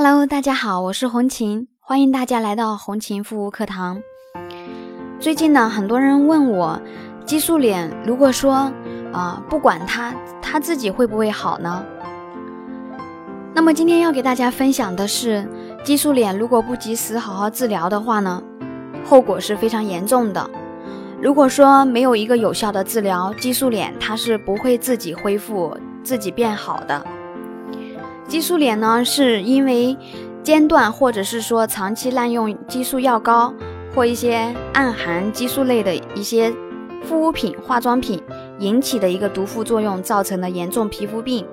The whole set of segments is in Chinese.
Hello，大家好，我是红琴，欢迎大家来到红琴护肤课堂。最近呢，很多人问我，激素脸如果说啊不管它，它自己会不会好呢？那么今天要给大家分享的是，激素脸如果不及时好好治疗的话呢，后果是非常严重的。如果说没有一个有效的治疗，激素脸它是不会自己恢复、自己变好的。激素脸呢，是因为间断或者是说长期滥用激素药膏或一些暗含激素类的一些护肤品、化妆品引起的一个毒副作用造成的严重皮肤病。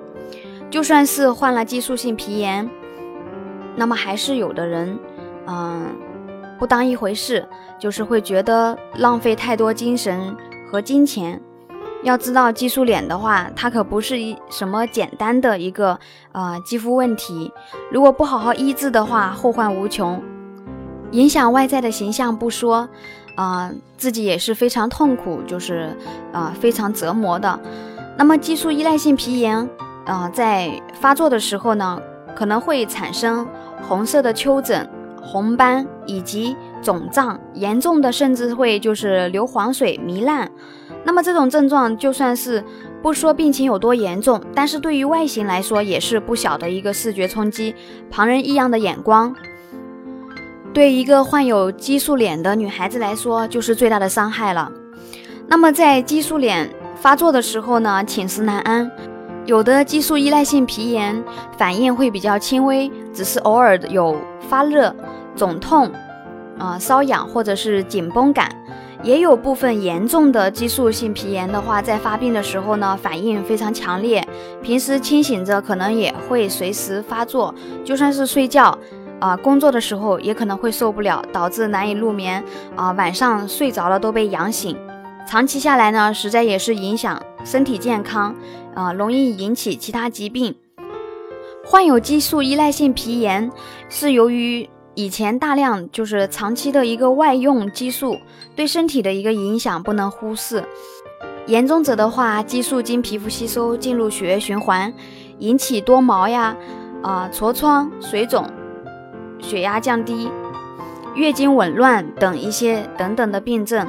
就算是患了激素性皮炎，那么还是有的人，嗯，不当一回事，就是会觉得浪费太多精神和金钱。要知道激素脸的话，它可不是一什么简单的一个呃肌肤问题。如果不好好医治的话，后患无穷，影响外在的形象不说，啊，自己也是非常痛苦，就是啊非常折磨的。那么激素依赖性皮炎，啊，在发作的时候呢，可能会产生红色的丘疹、红斑以及肿胀，严重的甚至会就是流黄水、糜烂。那么这种症状就算是不说病情有多严重，但是对于外形来说也是不小的一个视觉冲击，旁人异样的眼光，对一个患有激素脸的女孩子来说就是最大的伤害了。那么在激素脸发作的时候呢，寝食难安，有的激素依赖性皮炎反应会比较轻微，只是偶尔有发热、肿痛、啊瘙痒或者是紧绷感。也有部分严重的激素性皮炎的话，在发病的时候呢，反应非常强烈。平时清醒着，可能也会随时发作。就算是睡觉，啊，工作的时候也可能会受不了，导致难以入眠。啊，晚上睡着了都被痒醒。长期下来呢，实在也是影响身体健康，啊，容易引起其他疾病。患有激素依赖性皮炎，是由于。以前大量就是长期的一个外用激素，对身体的一个影响不能忽视。严重者的话，激素经皮肤吸收进入血液循环，引起多毛呀、啊痤疮、水肿、血压降低、月经紊乱等一些等等的病症。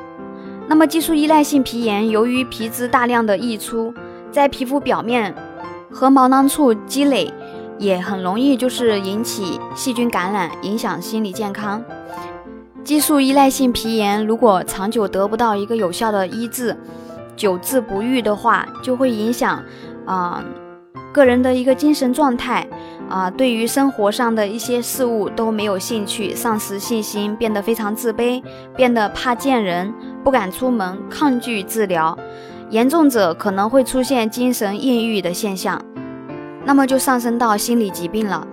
那么激素依赖性皮炎，由于皮脂大量的溢出，在皮肤表面和毛囊处积累。也很容易就是引起细菌感染，影响心理健康。激素依赖性皮炎如果长久得不到一个有效的医治，久治不愈的话，就会影响啊个人的一个精神状态啊，对于生活上的一些事物都没有兴趣，丧失信心，变得非常自卑，变得怕见人，不敢出门，抗拒治疗。严重者可能会出现精神抑郁的现象。那么就上升到心理疾病了，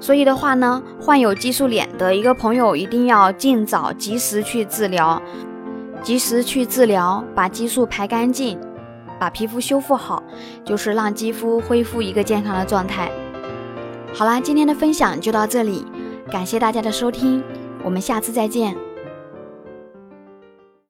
所以的话呢，患有激素脸的一个朋友一定要尽早及时去治疗，及时去治疗，把激素排干净，把皮肤修复好，就是让肌肤恢复一个健康的状态。好啦，今天的分享就到这里，感谢大家的收听，我们下次再见。